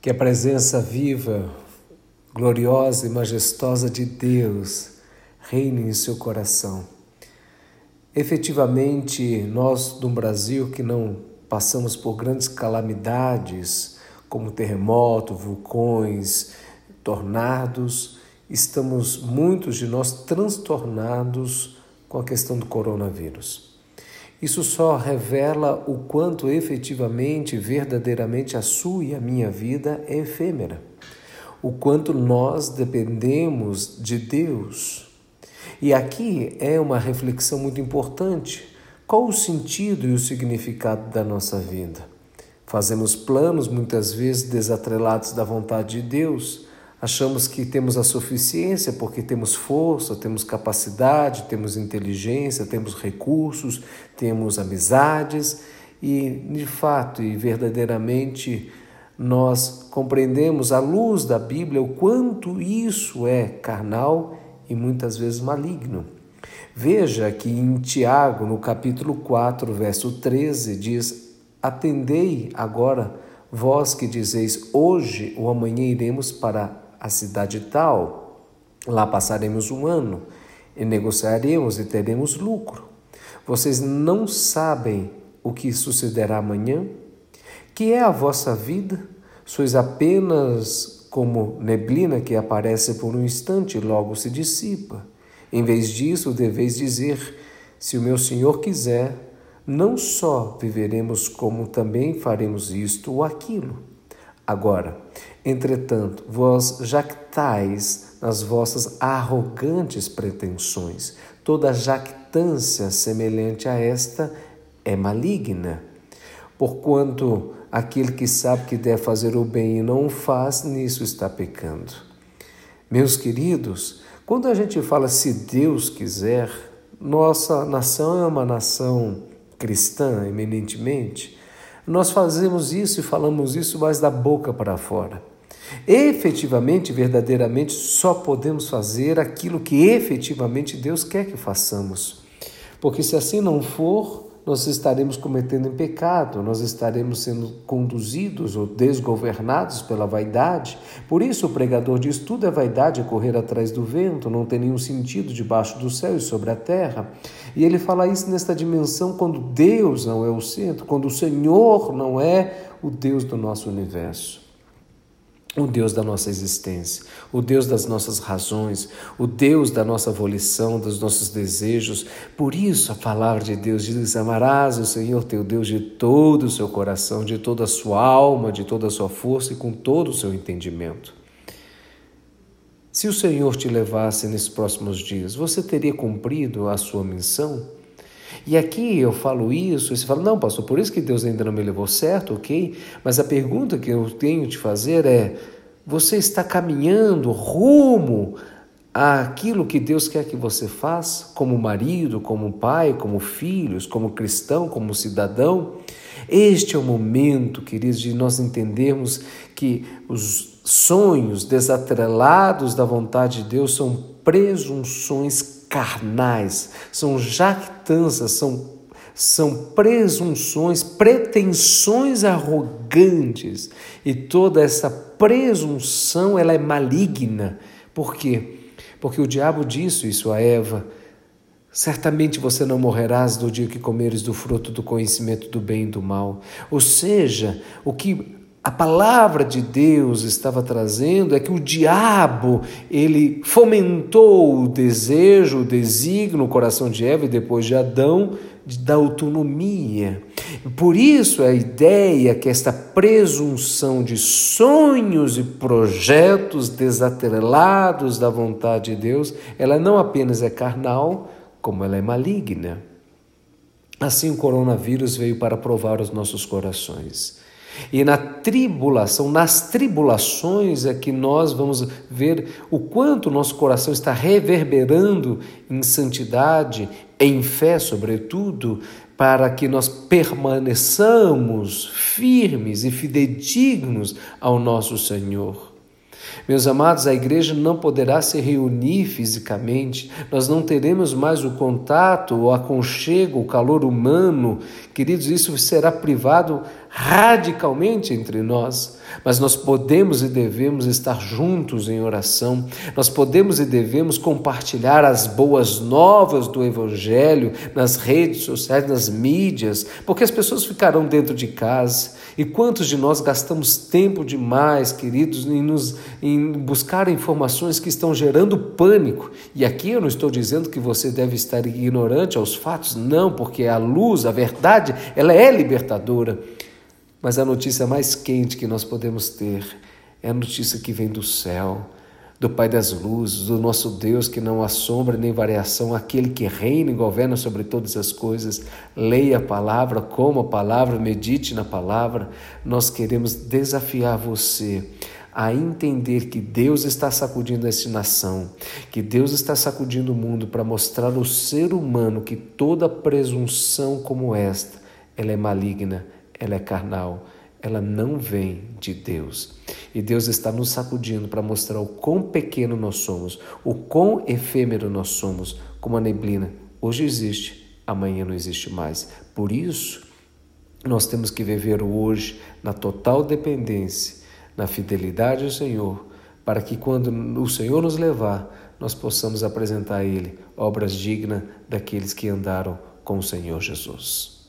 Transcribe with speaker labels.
Speaker 1: Que a presença viva, gloriosa e majestosa de Deus reine em seu coração. Efetivamente, nós do Brasil que não passamos por grandes calamidades, como terremoto, vulcões, tornados, estamos muitos de nós transtornados com a questão do coronavírus. Isso só revela o quanto efetivamente, verdadeiramente a sua e a minha vida é efêmera. O quanto nós dependemos de Deus. E aqui é uma reflexão muito importante. Qual o sentido e o significado da nossa vida? Fazemos planos muitas vezes desatrelados da vontade de Deus Achamos que temos a suficiência porque temos força, temos capacidade, temos inteligência, temos recursos, temos amizades e, de fato e verdadeiramente, nós compreendemos à luz da Bíblia o quanto isso é carnal e muitas vezes maligno. Veja que em Tiago, no capítulo 4, verso 13, diz: Atendei agora, vós que dizeis, hoje ou amanhã iremos para a cidade tal. Lá passaremos um ano e negociaremos e teremos lucro. Vocês não sabem o que sucederá amanhã? Que é a vossa vida? Sois apenas como neblina que aparece por um instante e logo se dissipa. Em vez disso, deveis dizer: se o meu Senhor quiser, não só viveremos, como também faremos isto ou aquilo. Agora, entretanto, vós jactais nas vossas arrogantes pretensões. Toda jactância semelhante a esta é maligna. Porquanto aquele que sabe que deve fazer o bem e não o faz, nisso está pecando. Meus queridos, quando a gente fala se Deus quiser, nossa nação é uma nação cristã, eminentemente, nós fazemos isso e falamos isso mais da boca para fora. Efetivamente, verdadeiramente, só podemos fazer aquilo que efetivamente Deus quer que façamos. Porque se assim não for, nós estaremos cometendo em pecado, nós estaremos sendo conduzidos ou desgovernados pela vaidade. Por isso o pregador diz: tudo é vaidade, é correr atrás do vento, não tem nenhum sentido debaixo do céu e sobre a terra. E ele fala isso nesta dimensão quando Deus não é o centro, quando o Senhor não é o Deus do nosso universo o Deus da nossa existência, o Deus das nossas razões, o Deus da nossa volição, dos nossos desejos. Por isso a palavra de Deus diz: amarás o Senhor teu Deus de todo o seu coração, de toda a sua alma, de toda a sua força e com todo o seu entendimento. Se o Senhor te levasse nesses próximos dias, você teria cumprido a sua missão? E aqui eu falo isso, e você fala, não, pastor, por isso que Deus ainda não me levou certo, ok? Mas a pergunta que eu tenho te fazer é: você está caminhando rumo àquilo que Deus quer que você faça, como marido, como pai, como filhos, como cristão, como cidadão? Este é o momento, queridos, de nós entendermos que os sonhos desatrelados da vontade de Deus são presunções carnais, são jactâncias, são são presunções, pretensões arrogantes. E toda essa presunção, ela é maligna. Por quê? Porque o diabo disse isso a Eva: Certamente você não morrerás do dia que comeres do fruto do conhecimento do bem e do mal. Ou seja, o que a palavra de Deus estava trazendo é que o diabo, ele fomentou o desejo, o desígnio no coração de Eva e depois de Adão da autonomia. Por isso a ideia que esta presunção de sonhos e projetos desatrelados da vontade de Deus, ela não apenas é carnal, como ela é maligna. Assim o coronavírus veio para provar os nossos corações. E na tribulação, nas tribulações é que nós vamos ver o quanto nosso coração está reverberando em santidade, em fé, sobretudo, para que nós permaneçamos firmes e fidedignos ao nosso Senhor. Meus amados, a igreja não poderá se reunir fisicamente, nós não teremos mais o contato, o aconchego, o calor humano. Queridos, isso será privado radicalmente entre nós. mas nós podemos e devemos estar juntos em oração, nós podemos e devemos compartilhar as boas novas do Evangelho nas redes sociais, nas mídias, porque as pessoas ficarão dentro de casa. E quantos de nós gastamos tempo demais, queridos, em, nos, em buscar informações que estão gerando pânico? E aqui eu não estou dizendo que você deve estar ignorante aos fatos, não, porque a luz, a verdade, ela é libertadora. Mas a notícia mais quente que nós podemos ter é a notícia que vem do céu, do Pai das luzes, do nosso Deus que não há sombra nem variação, aquele que reina e governa sobre todas as coisas. Leia a palavra, coma a palavra, medite na palavra. Nós queremos desafiar você a entender que Deus está sacudindo essa nação, que Deus está sacudindo o mundo para mostrar ao ser humano que toda presunção como esta, ela é maligna, ela é carnal, ela não vem de Deus. E Deus está nos sacudindo para mostrar o quão pequeno nós somos, o quão efêmero nós somos, como a neblina. Hoje existe, amanhã não existe mais. Por isso, nós temos que viver hoje na total dependência, na fidelidade ao Senhor, para que quando o Senhor nos levar, nós possamos apresentar a Ele obras dignas daqueles que andaram com o Senhor Jesus.